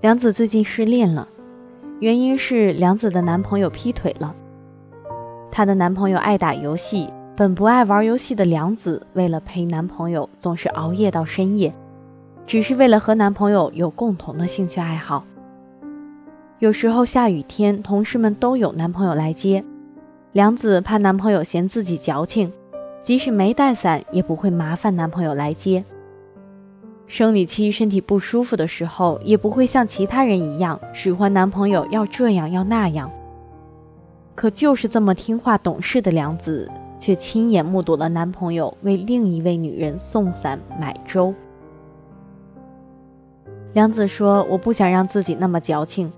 梁子最近失恋了，原因是梁子的男朋友劈腿了。她的男朋友爱打游戏，本不爱玩游戏的梁子，为了陪男朋友，总是熬夜到深夜，只是为了和男朋友有共同的兴趣爱好。有时候下雨天，同事们都有男朋友来接，梁子怕男朋友嫌自己矫情，即使没带伞，也不会麻烦男朋友来接。生理期身体不舒服的时候，也不会像其他人一样使唤男朋友要这样要那样。可就是这么听话懂事的梁子，却亲眼目睹了男朋友为另一位女人送伞买粥。梁子说：“我不想让自己那么矫情，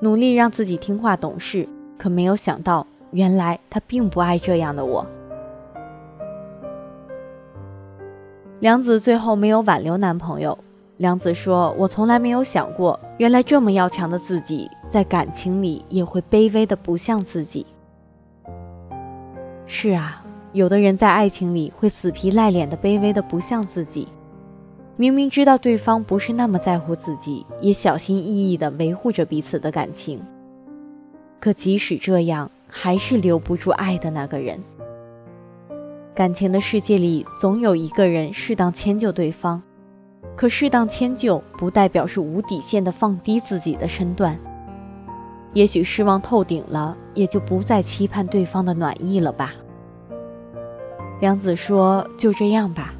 努力让自己听话懂事。可没有想到，原来他并不爱这样的我。”梁子最后没有挽留男朋友。梁子说：“我从来没有想过，原来这么要强的自己，在感情里也会卑微的不像自己。”是啊，有的人在爱情里会死皮赖脸的卑微的不像自己，明明知道对方不是那么在乎自己，也小心翼翼的维护着彼此的感情。可即使这样，还是留不住爱的那个人。感情的世界里，总有一个人适当迁就对方，可适当迁就不代表是无底线的放低自己的身段。也许失望透顶了，也就不再期盼对方的暖意了吧。梁子说：“就这样吧，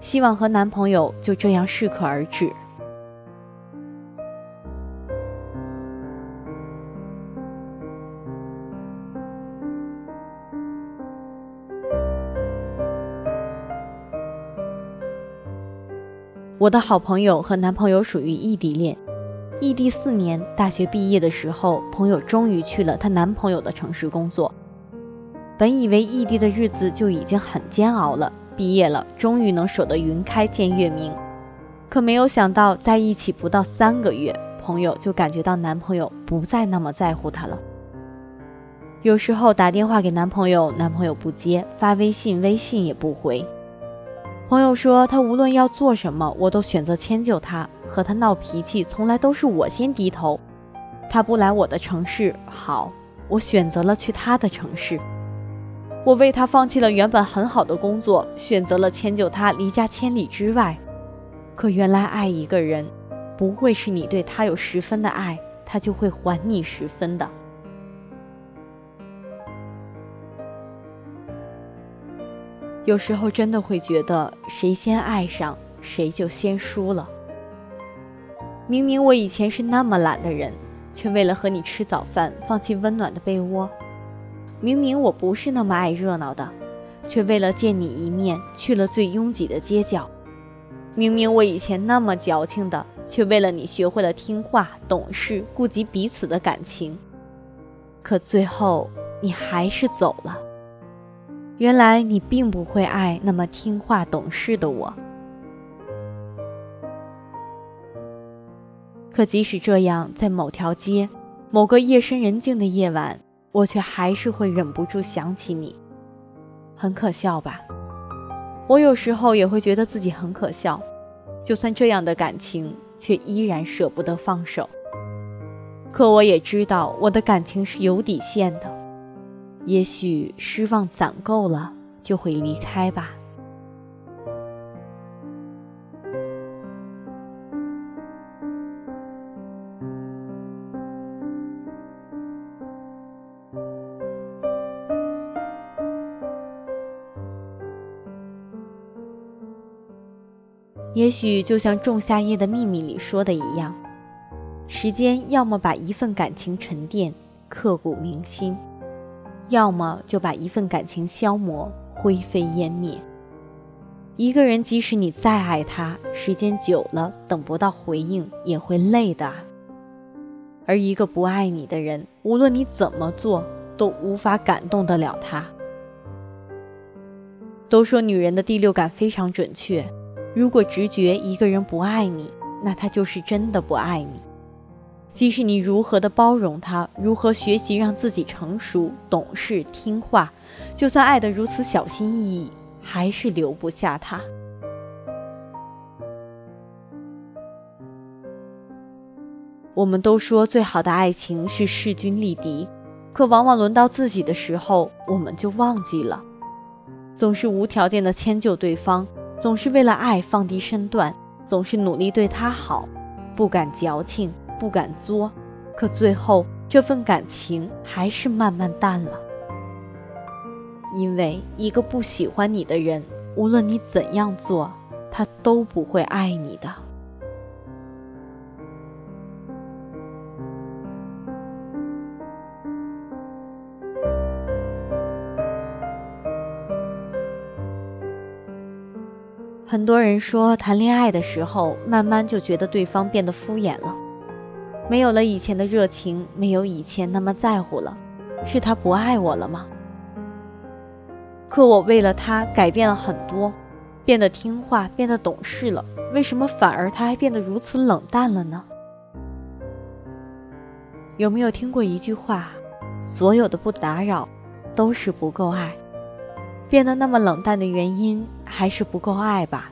希望和男朋友就这样适可而止。”我的好朋友和男朋友属于异地恋，异地四年，大学毕业的时候，朋友终于去了她男朋友的城市工作。本以为异地的日子就已经很煎熬了，毕业了，终于能守得云开见月明。可没有想到，在一起不到三个月，朋友就感觉到男朋友不再那么在乎她了。有时候打电话给男朋友，男朋友不接；发微信，微信也不回。朋友说，他无论要做什么，我都选择迁就他，和他闹脾气，从来都是我先低头。他不来我的城市，好，我选择了去他的城市。我为他放弃了原本很好的工作，选择了迁就他离家千里之外。可原来爱一个人，不会是你对他有十分的爱，他就会还你十分的。有时候真的会觉得，谁先爱上谁就先输了。明明我以前是那么懒的人，却为了和你吃早饭放弃温暖的被窝；明明我不是那么爱热闹的，却为了见你一面去了最拥挤的街角；明明我以前那么矫情的，却为了你学会了听话、懂事、顾及彼此的感情。可最后，你还是走了。原来你并不会爱那么听话懂事的我，可即使这样，在某条街、某个夜深人静的夜晚，我却还是会忍不住想起你。很可笑吧？我有时候也会觉得自己很可笑，就算这样的感情，却依然舍不得放手。可我也知道，我的感情是有底线的。也许失望攒够了，就会离开吧。也许就像《仲夏夜的秘密》里说的一样，时间要么把一份感情沉淀，刻骨铭心。要么就把一份感情消磨，灰飞烟灭。一个人即使你再爱他，时间久了等不到回应也会累的。而一个不爱你的人，无论你怎么做，都无法感动得了他。都说女人的第六感非常准确，如果直觉一个人不爱你，那他就是真的不爱你。即使你如何的包容他，如何学习让自己成熟、懂事、听话，就算爱得如此小心翼翼，还是留不下他。我们都说最好的爱情是势均力敌，可往往轮到自己的时候，我们就忘记了，总是无条件的迁就对方，总是为了爱放低身段，总是努力对他好，不敢矫情，不敢作，可最后这份感情还是慢慢淡了。因为一个不喜欢你的人，无论你怎样做，他都不会爱你的。很多人说，谈恋爱的时候，慢慢就觉得对方变得敷衍了，没有了以前的热情，没有以前那么在乎了，是他不爱我了吗？可我为了他改变了很多，变得听话，变得懂事了，为什么反而他还变得如此冷淡了呢？有没有听过一句话？所有的不打扰，都是不够爱。变得那么冷淡的原因，还是不够爱吧？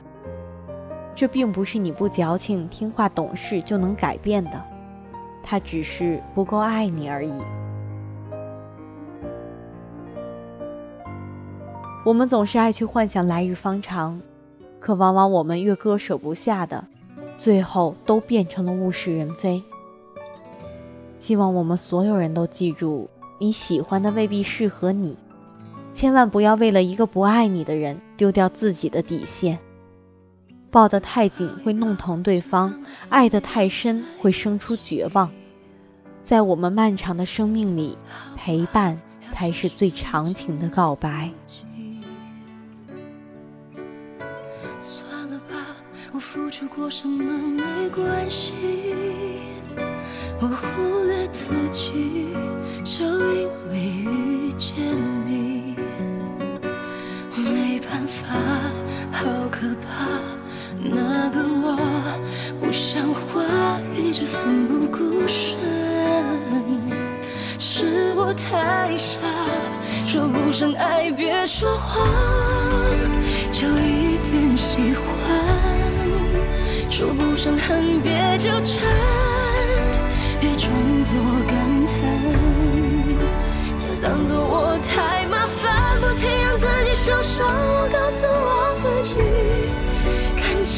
这并不是你不矫情、听话、懂事就能改变的，他只是不够爱你而已。我们总是爱去幻想来日方长，可往往我们越割舍不下的，最后都变成了物是人非。希望我们所有人都记住，你喜欢的未必适合你。千万不要为了一个不爱你的人丢掉自己的底线。抱得太紧会弄疼对方，爱得太深会生出绝望。在我们漫长的生命里，陪伴才是最长情的告白。算了吧，我付出过什么没关系，我忽略自己，就因为遇见你。没办法，好可怕！那个我不像话，一直奋不顾身，是我太傻。说不上爱，别说谎，就一点喜欢；说不上恨，别纠缠，别装作感叹，就当作我太麻烦，不停让自己受伤。我告诉我自己，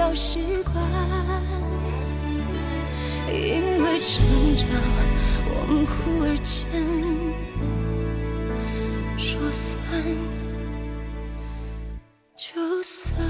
要习惯因为成长我们忽而间说散就散。